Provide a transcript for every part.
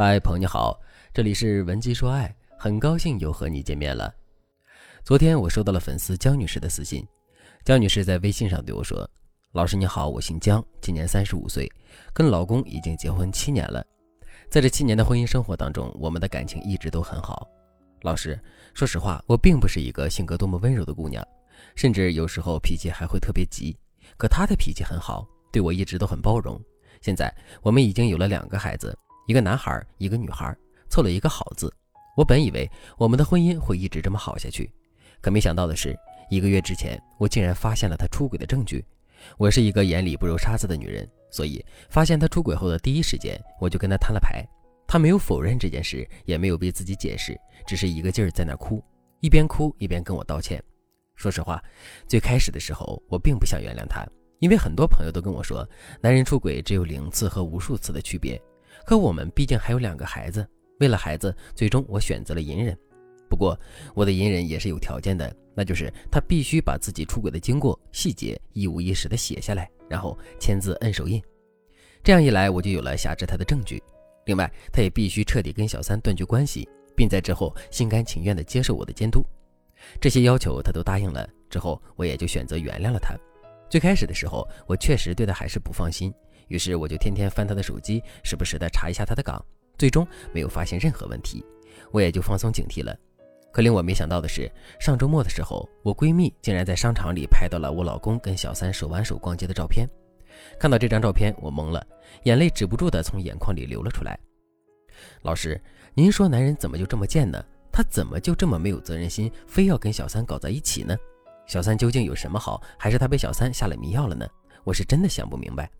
嗨，朋友你好，这里是文姬说爱，很高兴又和你见面了。昨天我收到了粉丝江女士的私信，江女士在微信上对我说：“老师你好，我姓江，今年三十五岁，跟老公已经结婚七年了，在这七年的婚姻生活当中，我们的感情一直都很好。老师，说实话，我并不是一个性格多么温柔的姑娘，甚至有时候脾气还会特别急，可她的脾气很好，对我一直都很包容。现在我们已经有了两个孩子。”一个男孩，一个女孩，凑了一个好字。我本以为我们的婚姻会一直这么好下去，可没想到的是，一个月之前，我竟然发现了他出轨的证据。我是一个眼里不揉沙子的女人，所以发现他出轨后的第一时间，我就跟他摊了牌。他没有否认这件事，也没有为自己解释，只是一个劲儿在那哭，一边哭一边跟我道歉。说实话，最开始的时候，我并不想原谅他，因为很多朋友都跟我说，男人出轨只有零次和无数次的区别。可我们毕竟还有两个孩子，为了孩子，最终我选择了隐忍。不过我的隐忍也是有条件的，那就是他必须把自己出轨的经过细节一五一十的写下来，然后签字摁手印。这样一来，我就有了挟制他的证据。另外，他也必须彻底跟小三断绝关系，并在之后心甘情愿地接受我的监督。这些要求他都答应了之后，我也就选择原谅了他。最开始的时候，我确实对他还是不放心。于是我就天天翻她的手机，时不时的查一下她的岗，最终没有发现任何问题，我也就放松警惕了。可令我没想到的是，上周末的时候，我闺蜜竟然在商场里拍到了我老公跟小三手挽手逛街的照片。看到这张照片，我懵了，眼泪止不住的从眼眶里流了出来。老师，您说男人怎么就这么贱呢？他怎么就这么没有责任心，非要跟小三搞在一起呢？小三究竟有什么好，还是他被小三下了迷药了呢？我是真的想不明白。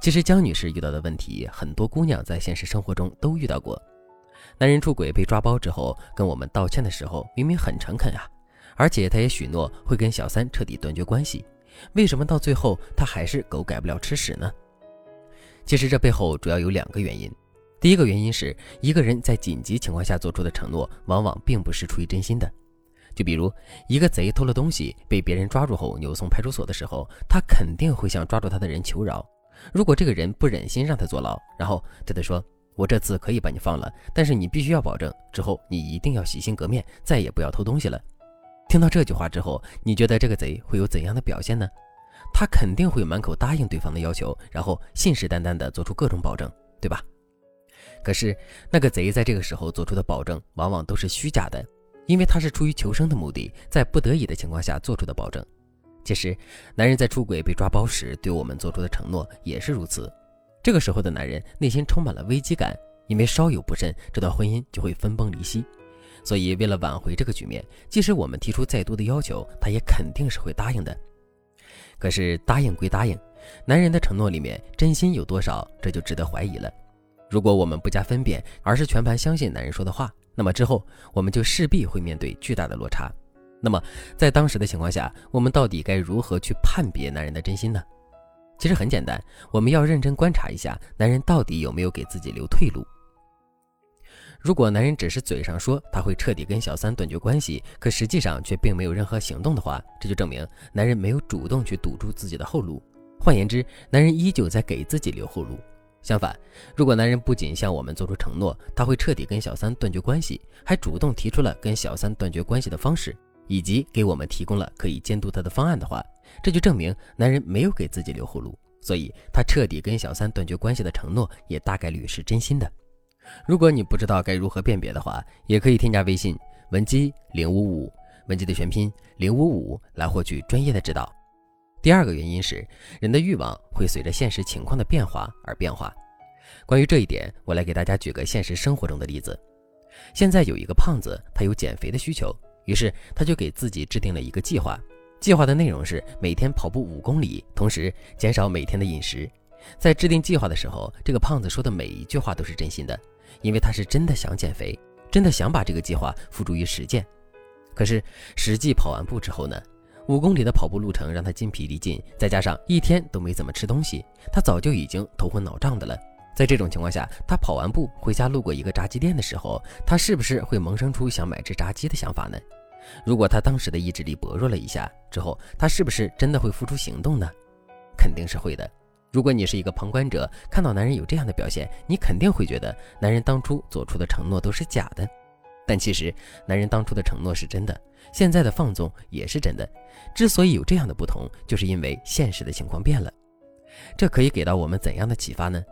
其实江女士遇到的问题，很多姑娘在现实生活中都遇到过。男人出轨被抓包之后，跟我们道歉的时候，明明很诚恳啊，而且他也许诺会跟小三彻底断绝关系，为什么到最后他还是狗改不了吃屎呢？其实这背后主要有两个原因。第一个原因是一个人在紧急情况下做出的承诺，往往并不是出于真心的。就比如一个贼偷了东西被别人抓住后扭送派出所的时候，他肯定会向抓住他的人求饶。如果这个人不忍心让他坐牢，然后对他说：“我这次可以把你放了，但是你必须要保证之后你一定要洗心革面，再也不要偷东西了。”听到这句话之后，你觉得这个贼会有怎样的表现呢？他肯定会满口答应对方的要求，然后信誓旦旦地做出各种保证，对吧？可是那个贼在这个时候做出的保证，往往都是虚假的，因为他是出于求生的目的，在不得已的情况下做出的保证。其实，男人在出轨被抓包时对我们做出的承诺也是如此。这个时候的男人内心充满了危机感，因为稍有不慎，这段婚姻就会分崩离析。所以，为了挽回这个局面，即使我们提出再多的要求，他也肯定是会答应的。可是，答应归答应，男人的承诺里面真心有多少，这就值得怀疑了。如果我们不加分辨，而是全盘相信男人说的话，那么之后我们就势必会面对巨大的落差。那么，在当时的情况下，我们到底该如何去判别男人的真心呢？其实很简单，我们要认真观察一下男人到底有没有给自己留退路。如果男人只是嘴上说他会彻底跟小三断绝关系，可实际上却并没有任何行动的话，这就证明男人没有主动去堵住自己的后路。换言之，男人依旧在给自己留后路。相反，如果男人不仅向我们做出承诺，他会彻底跟小三断绝关系，还主动提出了跟小三断绝关系的方式。以及给我们提供了可以监督他的方案的话，这就证明男人没有给自己留后路，所以他彻底跟小三断绝关系的承诺也大概率是真心的。如果你不知道该如何辨别的话，也可以添加微信文姬零五五，文姬的全拼零五五来获取专业的指导。第二个原因是人的欲望会随着现实情况的变化而变化。关于这一点，我来给大家举个现实生活中的例子。现在有一个胖子，他有减肥的需求。于是他就给自己制定了一个计划，计划的内容是每天跑步五公里，同时减少每天的饮食。在制定计划的时候，这个胖子说的每一句话都是真心的，因为他是真的想减肥，真的想把这个计划付诸于实践。可是实际跑完步之后呢，五公里的跑步路程让他筋疲力尽，再加上一天都没怎么吃东西，他早就已经头昏脑胀的了。在这种情况下，他跑完步回家路过一个炸鸡店的时候，他是不是会萌生出想买只炸鸡的想法呢？如果他当时的意志力薄弱了一下之后，他是不是真的会付出行动呢？肯定是会的。如果你是一个旁观者，看到男人有这样的表现，你肯定会觉得男人当初做出的承诺都是假的。但其实，男人当初的承诺是真的，现在的放纵也是真的。之所以有这样的不同，就是因为现实的情况变了。这可以给到我们怎样的启发呢？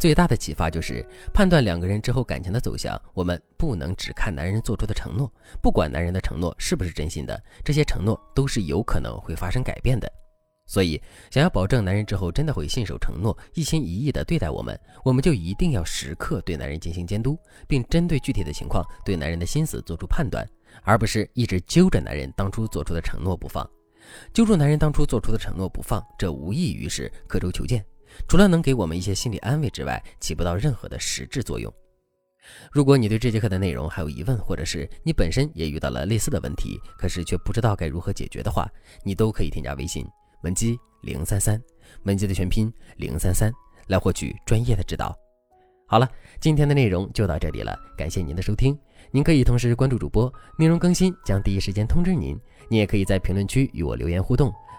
最大的启发就是判断两个人之后感情的走向，我们不能只看男人做出的承诺，不管男人的承诺是不是真心的，这些承诺都是有可能会发生改变的。所以，想要保证男人之后真的会信守承诺、一心一意地对待我们，我们就一定要时刻对男人进行监督，并针对具体的情况对男人的心思做出判断，而不是一直揪着男人当初做出的承诺不放。揪住男人当初做出的承诺不放，这无异于是刻舟求剑，除了能给我们一些心理安慰之外，起不到任何的实质作用。如果你对这节课的内容还有疑问，或者是你本身也遇到了类似的问题，可是却不知道该如何解决的话，你都可以添加微信。文姬零三三，文姬的全拼零三三，来获取专业的指导。好了，今天的内容就到这里了，感谢您的收听。您可以同时关注主播，内容更新将第一时间通知您。您也可以在评论区与我留言互动，